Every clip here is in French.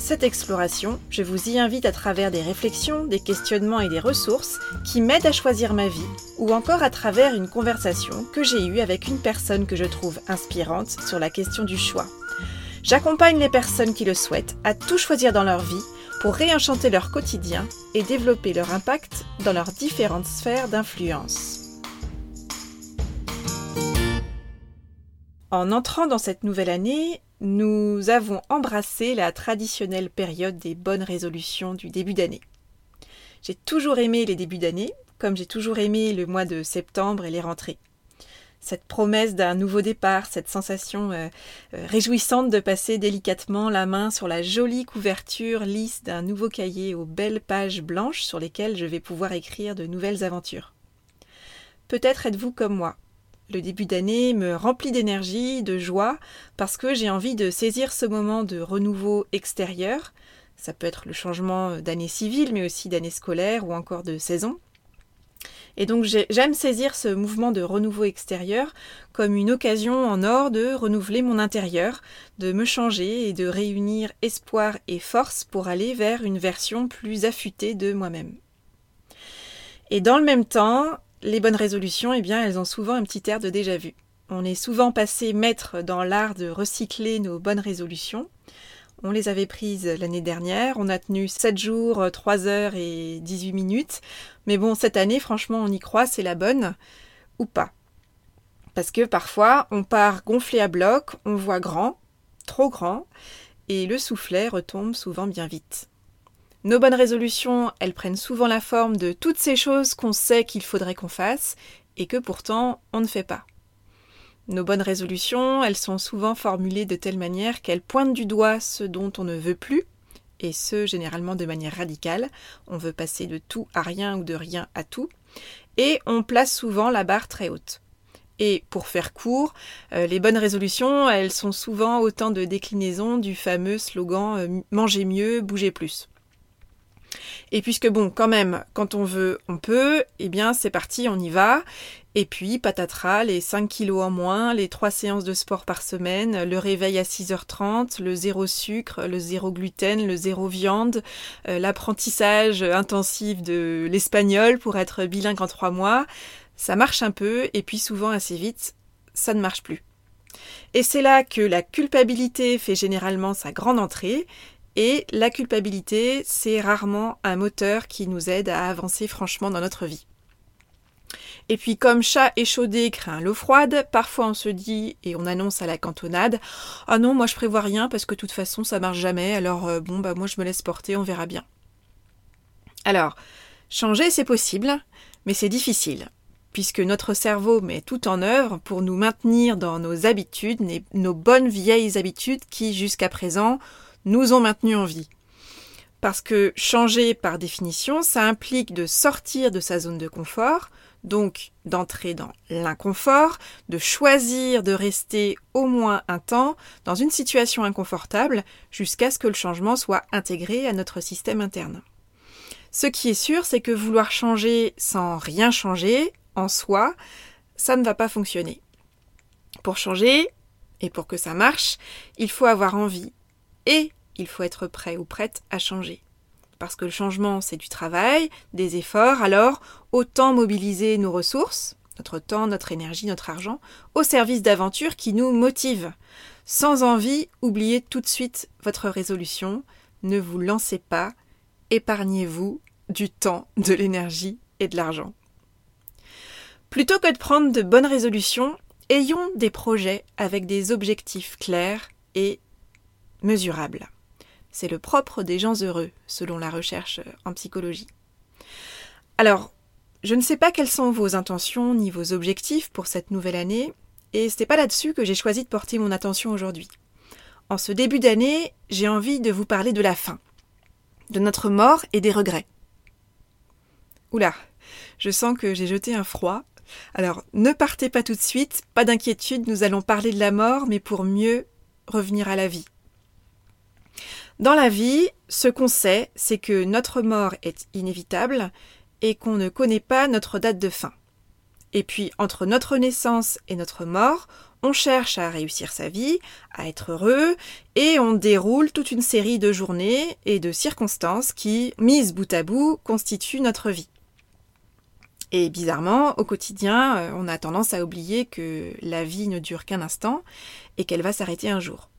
Cette exploration, je vous y invite à travers des réflexions, des questionnements et des ressources qui m'aident à choisir ma vie, ou encore à travers une conversation que j'ai eue avec une personne que je trouve inspirante sur la question du choix. J'accompagne les personnes qui le souhaitent à tout choisir dans leur vie pour réenchanter leur quotidien et développer leur impact dans leurs différentes sphères d'influence. En entrant dans cette nouvelle année, nous avons embrassé la traditionnelle période des bonnes résolutions du début d'année. J'ai toujours aimé les débuts d'année, comme j'ai toujours aimé le mois de septembre et les rentrées. Cette promesse d'un nouveau départ, cette sensation euh, euh, réjouissante de passer délicatement la main sur la jolie couverture lisse d'un nouveau cahier aux belles pages blanches sur lesquelles je vais pouvoir écrire de nouvelles aventures. Peut-être êtes-vous comme moi, le début d'année me remplit d'énergie, de joie, parce que j'ai envie de saisir ce moment de renouveau extérieur. Ça peut être le changement d'année civile, mais aussi d'année scolaire ou encore de saison. Et donc j'aime saisir ce mouvement de renouveau extérieur comme une occasion en or de renouveler mon intérieur, de me changer et de réunir espoir et force pour aller vers une version plus affûtée de moi-même. Et dans le même temps, les bonnes résolutions, eh bien, elles ont souvent un petit air de déjà vu. On est souvent passé maître dans l'art de recycler nos bonnes résolutions. On les avait prises l'année dernière, on a tenu 7 jours, 3 heures et 18 minutes. Mais bon, cette année, franchement, on y croit, c'est la bonne ou pas. Parce que parfois, on part gonflé à bloc, on voit grand, trop grand, et le soufflet retombe souvent bien vite. Nos bonnes résolutions, elles prennent souvent la forme de toutes ces choses qu'on sait qu'il faudrait qu'on fasse et que pourtant on ne fait pas. Nos bonnes résolutions, elles sont souvent formulées de telle manière qu'elles pointent du doigt ce dont on ne veut plus, et ce généralement de manière radicale. On veut passer de tout à rien ou de rien à tout, et on place souvent la barre très haute. Et pour faire court, euh, les bonnes résolutions, elles sont souvent autant de déclinaisons du fameux slogan euh, Mangez mieux, bougez plus. Et puisque bon, quand même, quand on veut, on peut, eh bien c'est parti, on y va. Et puis, patatras, les 5 kilos en moins, les 3 séances de sport par semaine, le réveil à 6h30, le zéro sucre, le zéro gluten, le zéro viande, euh, l'apprentissage intensif de l'espagnol pour être bilingue en 3 mois, ça marche un peu, et puis souvent assez vite, ça ne marche plus. Et c'est là que la culpabilité fait généralement sa grande entrée, et la culpabilité, c'est rarement un moteur qui nous aide à avancer franchement dans notre vie. Et puis comme chat échaudé craint l'eau froide, parfois on se dit et on annonce à la cantonade Ah non, moi je prévois rien parce que de toute façon ça marche jamais, alors euh, bon bah moi je me laisse porter, on verra bien. Alors, changer c'est possible, mais c'est difficile, puisque notre cerveau met tout en œuvre pour nous maintenir dans nos habitudes, nos bonnes vieilles habitudes qui jusqu'à présent nous ont maintenus en vie. Parce que changer par définition, ça implique de sortir de sa zone de confort, donc d'entrer dans l'inconfort, de choisir de rester au moins un temps dans une situation inconfortable jusqu'à ce que le changement soit intégré à notre système interne. Ce qui est sûr, c'est que vouloir changer sans rien changer, en soi, ça ne va pas fonctionner. Pour changer, et pour que ça marche, il faut avoir envie et il faut être prêt ou prête à changer. Parce que le changement, c'est du travail, des efforts, alors autant mobiliser nos ressources, notre temps, notre énergie, notre argent, au service d'aventures qui nous motivent. Sans envie, oubliez tout de suite votre résolution, ne vous lancez pas, épargnez-vous du temps, de l'énergie et de l'argent. Plutôt que de prendre de bonnes résolutions, ayons des projets avec des objectifs clairs et mesurable. C'est le propre des gens heureux, selon la recherche en psychologie. Alors, je ne sais pas quelles sont vos intentions ni vos objectifs pour cette nouvelle année, et ce n'est pas là-dessus que j'ai choisi de porter mon attention aujourd'hui. En ce début d'année, j'ai envie de vous parler de la fin, de notre mort et des regrets. Oula, je sens que j'ai jeté un froid, Alors, ne partez pas tout de suite, pas d'inquiétude, nous allons parler de la mort, mais pour mieux revenir à la vie. Dans la vie, ce qu'on sait, c'est que notre mort est inévitable et qu'on ne connaît pas notre date de fin. Et puis, entre notre naissance et notre mort, on cherche à réussir sa vie, à être heureux, et on déroule toute une série de journées et de circonstances qui, mises bout à bout, constituent notre vie. Et bizarrement, au quotidien, euh, on a tendance à oublier que la vie ne dure qu'un instant et qu'elle va s'arrêter un jour.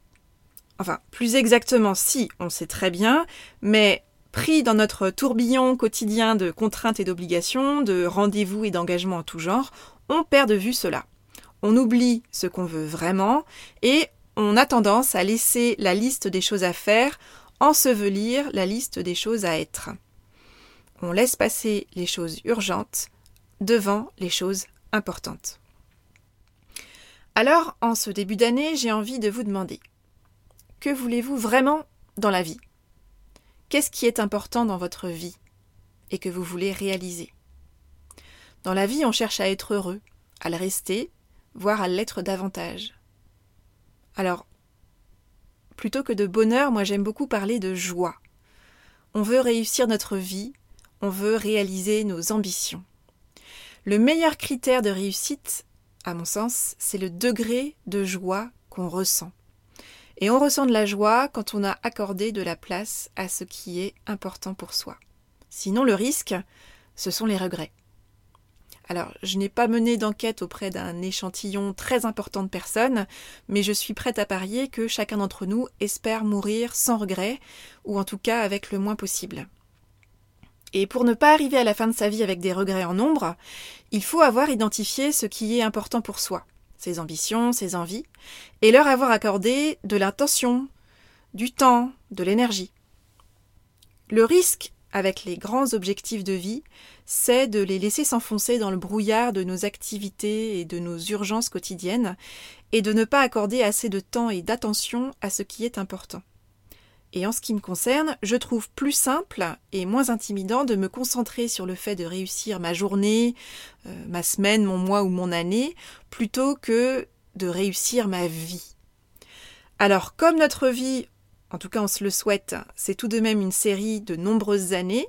Enfin, plus exactement, si, on sait très bien, mais pris dans notre tourbillon quotidien de contraintes et d'obligations, de rendez-vous et d'engagements en tout genre, on perd de vue cela. On oublie ce qu'on veut vraiment et on a tendance à laisser la liste des choses à faire ensevelir la liste des choses à être. On laisse passer les choses urgentes devant les choses importantes. Alors, en ce début d'année, j'ai envie de vous demander que voulez-vous vraiment dans la vie? Qu'est-ce qui est important dans votre vie et que vous voulez réaliser? Dans la vie, on cherche à être heureux, à le rester, voire à l'être davantage. Alors, plutôt que de bonheur, moi j'aime beaucoup parler de joie. On veut réussir notre vie, on veut réaliser nos ambitions. Le meilleur critère de réussite, à mon sens, c'est le degré de joie qu'on ressent. Et on ressent de la joie quand on a accordé de la place à ce qui est important pour soi. Sinon, le risque, ce sont les regrets. Alors, je n'ai pas mené d'enquête auprès d'un échantillon très important de personnes, mais je suis prête à parier que chacun d'entre nous espère mourir sans regret, ou en tout cas avec le moins possible. Et pour ne pas arriver à la fin de sa vie avec des regrets en nombre, il faut avoir identifié ce qui est important pour soi, ses ambitions, ses envies, et leur avoir accordé de l'intention, du temps, de l'énergie. Le risque avec les grands objectifs de vie, c'est de les laisser s'enfoncer dans le brouillard de nos activités et de nos urgences quotidiennes, et de ne pas accorder assez de temps et d'attention à ce qui est important. Et en ce qui me concerne, je trouve plus simple et moins intimidant de me concentrer sur le fait de réussir ma journée, euh, ma semaine, mon mois ou mon année, plutôt que de réussir ma vie. Alors, comme notre vie, en tout cas on se le souhaite, c'est tout de même une série de nombreuses années,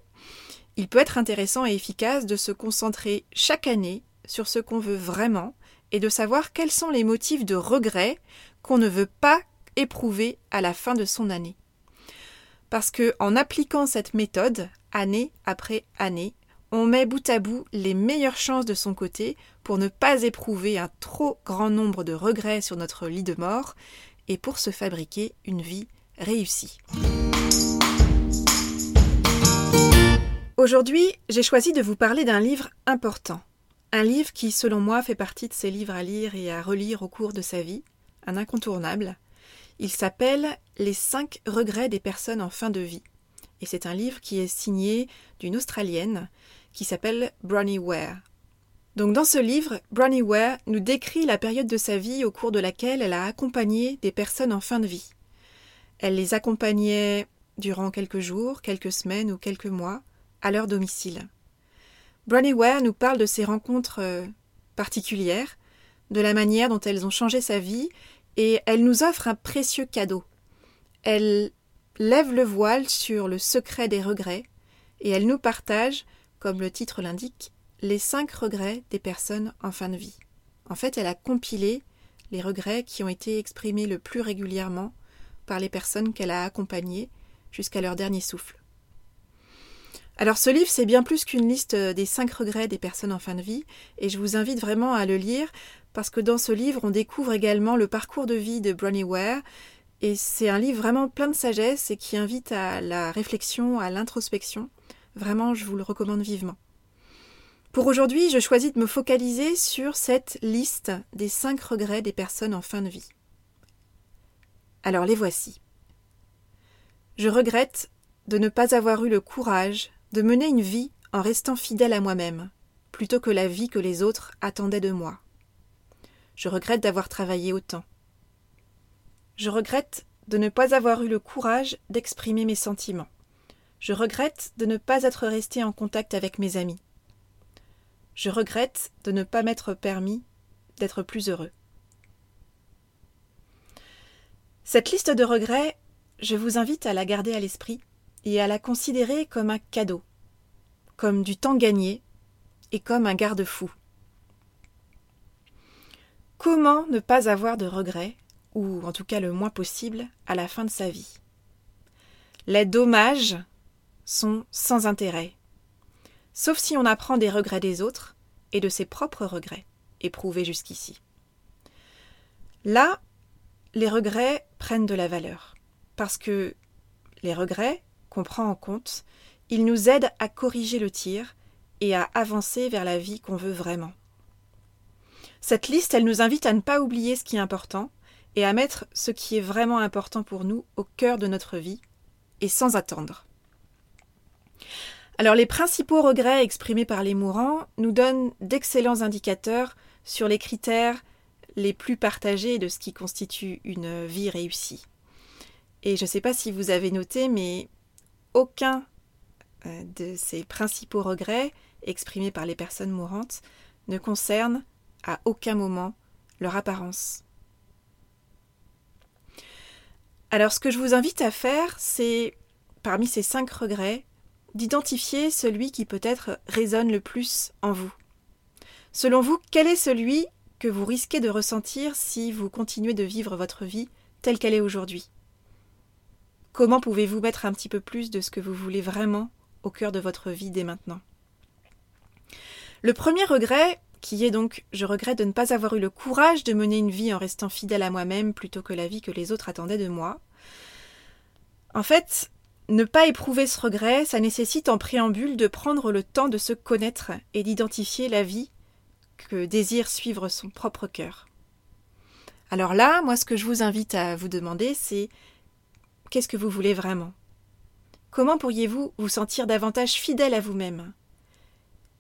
il peut être intéressant et efficace de se concentrer chaque année sur ce qu'on veut vraiment et de savoir quels sont les motifs de regret qu'on ne veut pas éprouver à la fin de son année parce que en appliquant cette méthode, année après année, on met bout à bout les meilleures chances de son côté pour ne pas éprouver un trop grand nombre de regrets sur notre lit de mort et pour se fabriquer une vie réussie. Aujourd'hui, j'ai choisi de vous parler d'un livre important. Un livre qui, selon moi, fait partie de ces livres à lire et à relire au cours de sa vie, un incontournable, il s'appelle Les cinq regrets des personnes en fin de vie. Et c'est un livre qui est signé d'une Australienne qui s'appelle Bronnie Ware. Donc dans ce livre, Bronnie Ware nous décrit la période de sa vie au cours de laquelle elle a accompagné des personnes en fin de vie. Elle les accompagnait durant quelques jours, quelques semaines ou quelques mois à leur domicile. Bronnie Ware nous parle de ces rencontres euh, particulières, de la manière dont elles ont changé sa vie et elle nous offre un précieux cadeau. Elle lève le voile sur le secret des regrets et elle nous partage, comme le titre l'indique, les cinq regrets des personnes en fin de vie. En fait, elle a compilé les regrets qui ont été exprimés le plus régulièrement par les personnes qu'elle a accompagnées jusqu'à leur dernier souffle. Alors ce livre, c'est bien plus qu'une liste des cinq regrets des personnes en fin de vie, et je vous invite vraiment à le lire parce que dans ce livre, on découvre également le parcours de vie de Bronnie Ware, et c'est un livre vraiment plein de sagesse et qui invite à la réflexion, à l'introspection. Vraiment, je vous le recommande vivement. Pour aujourd'hui, je choisis de me focaliser sur cette liste des cinq regrets des personnes en fin de vie. Alors les voici. Je regrette de ne pas avoir eu le courage de mener une vie en restant fidèle à moi-même, plutôt que la vie que les autres attendaient de moi. Je regrette d'avoir travaillé autant. Je regrette de ne pas avoir eu le courage d'exprimer mes sentiments. Je regrette de ne pas être resté en contact avec mes amis. je regrette de ne pas m'être permis d'être plus heureux. Cette liste de regrets, je vous invite à la garder à l'esprit et à la considérer comme un cadeau, comme du temps gagné et comme un garde-fou. Comment ne pas avoir de regrets, ou en tout cas le moins possible, à la fin de sa vie? Les dommages sont sans intérêt, sauf si on apprend des regrets des autres et de ses propres regrets, éprouvés jusqu'ici. Là, les regrets prennent de la valeur, parce que les regrets qu'on prend en compte, ils nous aident à corriger le tir et à avancer vers la vie qu'on veut vraiment. Cette liste, elle nous invite à ne pas oublier ce qui est important et à mettre ce qui est vraiment important pour nous au cœur de notre vie et sans attendre. Alors les principaux regrets exprimés par les mourants nous donnent d'excellents indicateurs sur les critères les plus partagés de ce qui constitue une vie réussie. Et je ne sais pas si vous avez noté, mais aucun euh, de ces principaux regrets exprimés par les personnes mourantes ne concerne à aucun moment leur apparence. Alors ce que je vous invite à faire, c'est, parmi ces cinq regrets, d'identifier celui qui peut-être résonne le plus en vous. Selon vous, quel est celui que vous risquez de ressentir si vous continuez de vivre votre vie telle qu'elle est aujourd'hui? Comment pouvez-vous mettre un petit peu plus de ce que vous voulez vraiment au cœur de votre vie dès maintenant? Le premier regret, qui est donc je regrette de ne pas avoir eu le courage de mener une vie en restant fidèle à moi-même plutôt que la vie que les autres attendaient de moi. En fait, ne pas éprouver ce regret, ça nécessite en préambule de prendre le temps de se connaître et d'identifier la vie que désire suivre son propre cœur. Alors là, moi ce que je vous invite à vous demander, c'est qu'est-ce que vous voulez vraiment? Comment pourriez-vous vous sentir davantage fidèle à vous-même?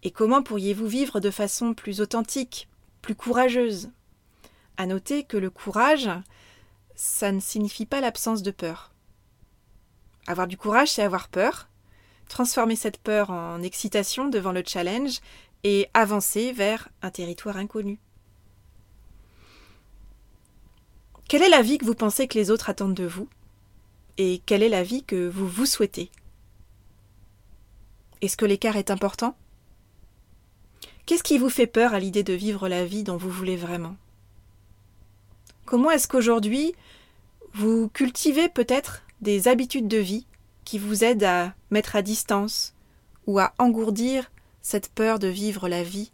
Et comment pourriez-vous vivre de façon plus authentique, plus courageuse? À noter que le courage, ça ne signifie pas l'absence de peur. Avoir du courage, c'est avoir peur, transformer cette peur en excitation devant le challenge et avancer vers un territoire inconnu. Quelle est la vie que vous pensez que les autres attendent de vous? Et quelle est la vie que vous vous souhaitez? Est-ce que l'écart est important? Qu'est-ce qui vous fait peur à l'idée de vivre la vie dont vous voulez vraiment? Comment est-ce qu'aujourd'hui vous cultivez peut-être des habitudes de vie qui vous aident à mettre à distance ou à engourdir cette peur de vivre la vie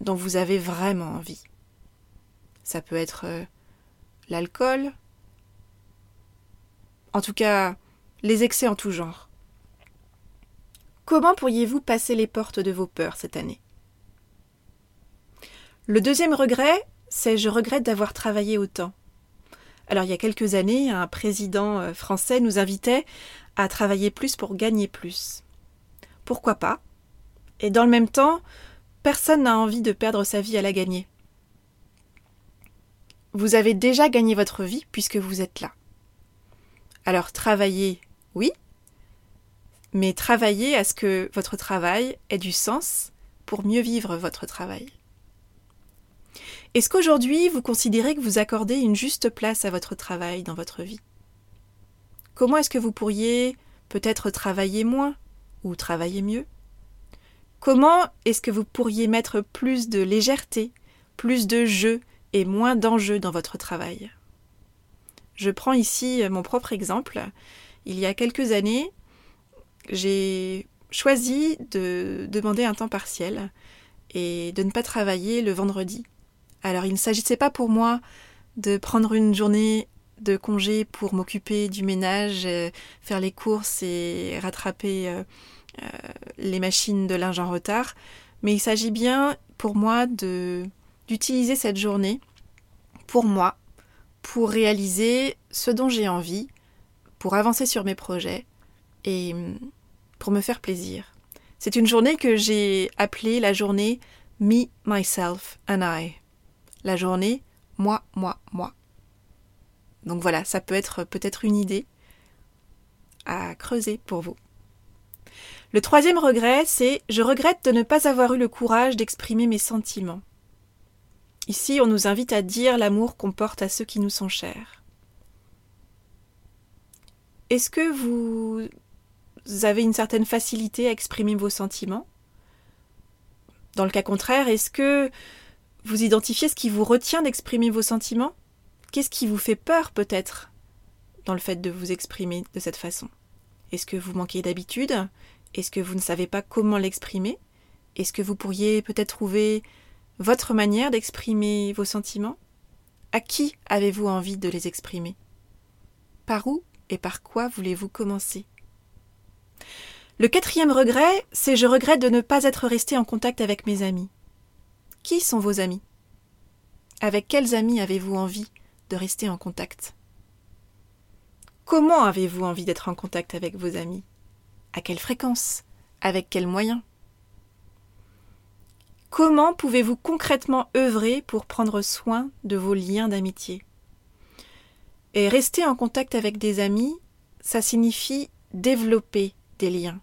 dont vous avez vraiment envie? Ça peut être euh, l'alcool, en tout cas les excès en tout genre. Comment pourriez-vous passer les portes de vos peurs cette année? Le deuxième regret, c'est je regrette d'avoir travaillé autant. Alors il y a quelques années, un président euh, français nous invitait à travailler plus pour gagner plus. Pourquoi pas? Et dans le même temps, personne n'a envie de perdre sa vie à la gagner. Vous avez déjà gagné votre vie puisque vous êtes là. Alors travaillez, oui, mais travaillez à ce que votre travail ait du sens pour mieux vivre votre travail. Est-ce qu'aujourd'hui vous considérez que vous accordez une juste place à votre travail dans votre vie? Comment est-ce que vous pourriez peut-être travailler moins ou travailler mieux? Comment est-ce que vous pourriez mettre plus de légèreté, plus de jeu et moins d'enjeux dans votre travail? Je prends ici mon propre exemple. Il y a quelques années, j'ai choisi de demander un temps partiel et de ne pas travailler le vendredi alors il ne s'agissait pas pour moi de prendre une journée de congé pour m'occuper du ménage, euh, faire les courses et rattraper euh, euh, les machines de linge en retard, mais il s'agit bien pour moi d'utiliser cette journée pour moi, pour réaliser ce dont j'ai envie, pour avancer sur mes projets et hum, pour me faire plaisir. C'est une journée que j'ai appelée la journée Me, Myself and I la journée moi, moi, moi. Donc voilà, ça peut être peut-être une idée à creuser pour vous. Le troisième regret, c'est je regrette de ne pas avoir eu le courage d'exprimer mes sentiments. Ici, on nous invite à dire l'amour qu'on porte à ceux qui nous sont chers. Est-ce que vous avez une certaine facilité à exprimer vos sentiments? Dans le cas contraire, est-ce que vous identifiez ce qui vous retient d'exprimer vos sentiments? Qu'est-ce qui vous fait peur peut-être dans le fait de vous exprimer de cette façon? Est-ce que vous manquez d'habitude? Est-ce que vous ne savez pas comment l'exprimer? Est-ce que vous pourriez peut-être trouver votre manière d'exprimer vos sentiments? À qui avez-vous envie de les exprimer? Par où et par quoi voulez-vous commencer? Le quatrième regret, c'est je regrette de ne pas être resté en contact avec mes amis. Qui sont vos amis? Avec quels amis avez-vous envie de rester en contact? Comment avez-vous envie d'être en contact avec vos amis? À quelle fréquence? Avec quels moyens? Comment pouvez-vous concrètement œuvrer pour prendre soin de vos liens d'amitié? Et rester en contact avec des amis, ça signifie développer des liens.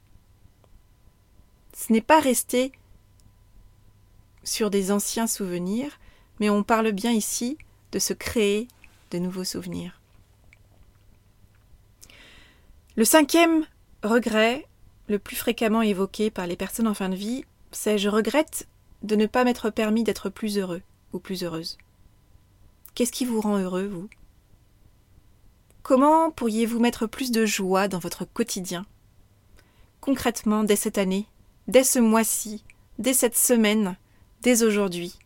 Ce n'est pas rester sur des anciens souvenirs, mais on parle bien ici de se créer de nouveaux souvenirs. Le cinquième regret, le plus fréquemment évoqué par les personnes en fin de vie, c'est je regrette de ne pas m'être permis d'être plus heureux ou plus heureuse. Qu'est-ce qui vous rend heureux, vous? Comment pourriez-vous mettre plus de joie dans votre quotidien? Concrètement, dès cette année, dès ce mois-ci, dès cette semaine, dès aujourd'hui,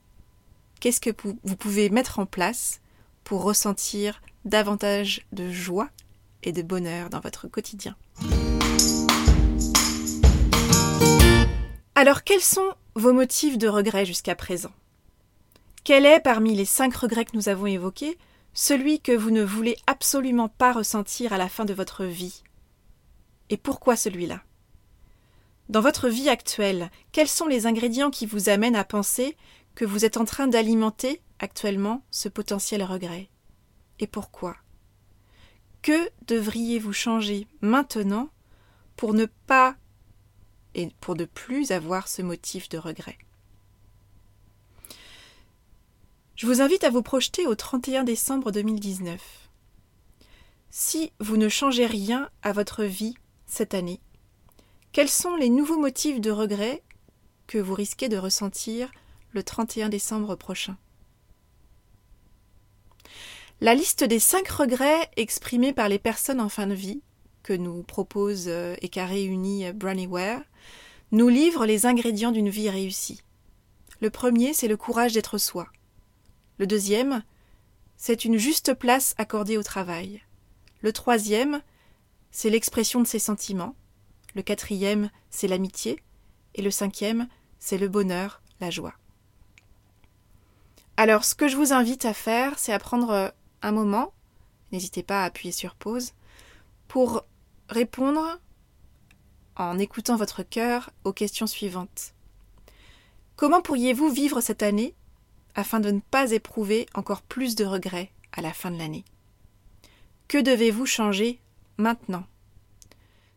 qu'est-ce que vous pouvez mettre en place pour ressentir davantage de joie et de bonheur dans votre quotidien? Alors, quels sont vos motifs de regret jusqu'à présent? Quel est, parmi les cinq regrets que nous avons évoqués, celui que vous ne voulez absolument pas ressentir à la fin de votre vie? Et pourquoi celui-là? Dans votre vie actuelle, quels sont les ingrédients qui vous amènent à penser que vous êtes en train d'alimenter actuellement ce potentiel regret? Et pourquoi? Que devriez-vous changer maintenant pour ne pas et pour ne plus avoir ce motif de regret. Je vous invite à vous projeter au 31 décembre 2019. Si vous ne changez rien à votre vie cette année, quels sont les nouveaux motifs de regret que vous risquez de ressentir le 31 décembre prochain? La liste des cinq regrets exprimés par les personnes en fin de vie que nous propose euh, et qu'a réuni Brannyware nous livre les ingrédients d'une vie réussie. Le premier, c'est le courage d'être soi. Le deuxième, c'est une juste place accordée au travail. Le troisième, c'est l'expression de ses sentiments. Le quatrième, c'est l'amitié. Et le cinquième, c'est le bonheur, la joie. Alors, ce que je vous invite à faire, c'est à prendre un moment, n'hésitez pas à appuyer sur pause, pour répondre en écoutant votre cœur aux questions suivantes. Comment pourriez-vous vivre cette année afin de ne pas éprouver encore plus de regrets à la fin de l'année? Que devez-vous changer maintenant?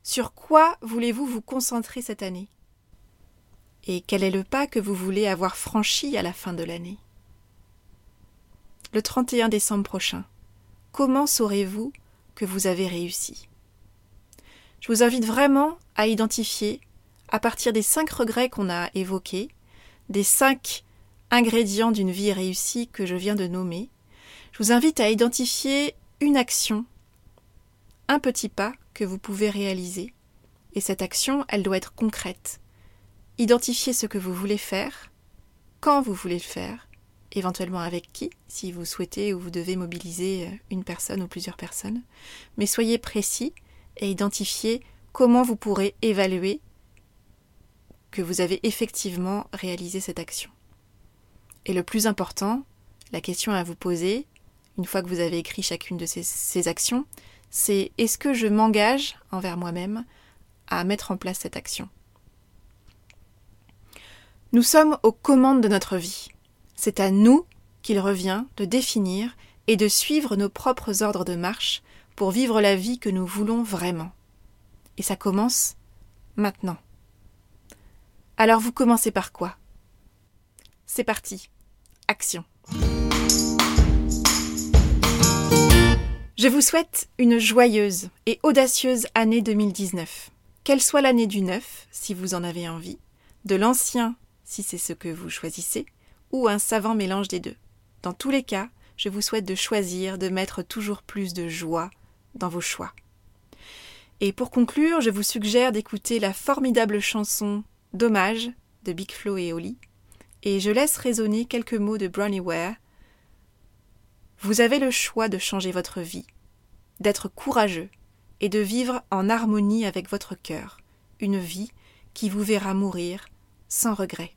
Sur quoi voulez-vous vous concentrer cette année? Et quel est le pas que vous voulez avoir franchi à la fin de l'année? Le 31 décembre prochain, comment saurez-vous que vous avez réussi? Je vous invite vraiment à identifier, à partir des cinq regrets qu'on a évoqués, des cinq ingrédients d'une vie réussie que je viens de nommer, je vous invite à identifier une action, un petit pas que vous pouvez réaliser. Et cette action, elle doit être concrète. Identifiez ce que vous voulez faire, quand vous voulez le faire, éventuellement avec qui, si vous souhaitez ou vous devez mobiliser une personne ou plusieurs personnes. Mais soyez précis et identifier comment vous pourrez évaluer que vous avez effectivement réalisé cette action. Et le plus important, la question à vous poser, une fois que vous avez écrit chacune de ces, actions, c'est est-ce que je m'engage envers moi-même à mettre en place cette action? Nous sommes aux commandes de notre vie. C'est à nous qu'il revient de définir et de suivre nos propres ordres de marche pour vivre la vie que nous voulons vraiment. Et ça commence maintenant, Alors vous commencez par quoi? C'est parti. Action. Je vous souhaite une joyeuse et audacieuse année 2019. Qu'elle soit l'année du neuf, si vous en avez envie, de l'ancien, si c'est ce que vous choisissez, ou un savant mélange des deux. Dans tous les cas, je vous souhaite de choisir de mettre toujours plus de joie dans vos choix. Et pour conclure, je vous suggère d'écouter la formidable chanson Dommage de Big Flo et Oli, et je laisse résonner quelques mots de Brownie Ware. Vous avez le choix de changer votre vie, d'être courageux et de vivre en harmonie avec votre cœur, une vie qui vous verra mourir sans regret.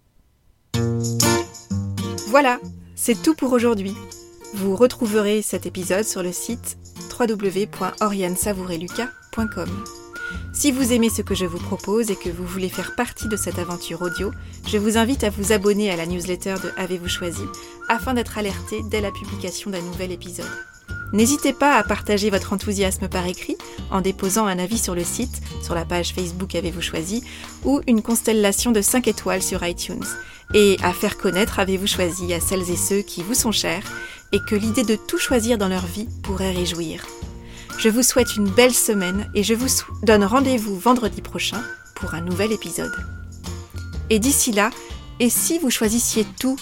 Voilà, c'est tout pour aujourd'hui. Vous retrouverez cet épisode sur le site www.oriansavoureluca.com. Si vous aimez ce que je vous propose et que vous voulez faire partie de cette aventure audio, je vous invite à vous abonner à la newsletter de Avez-vous choisi afin d'être alerté dès la publication d'un nouvel épisode. N'hésitez pas à partager votre enthousiasme par écrit en déposant un avis sur le site, sur la page Facebook Avez-vous choisi ou une constellation de 5 étoiles sur iTunes et à faire connaître Avez-vous choisi à celles et ceux qui vous sont chers et que l'idée de tout choisir dans leur vie pourrait réjouir. Je vous souhaite une belle semaine et je vous donne rendez-vous vendredi prochain pour un nouvel épisode. Et d'ici là, et si vous choisissiez tout?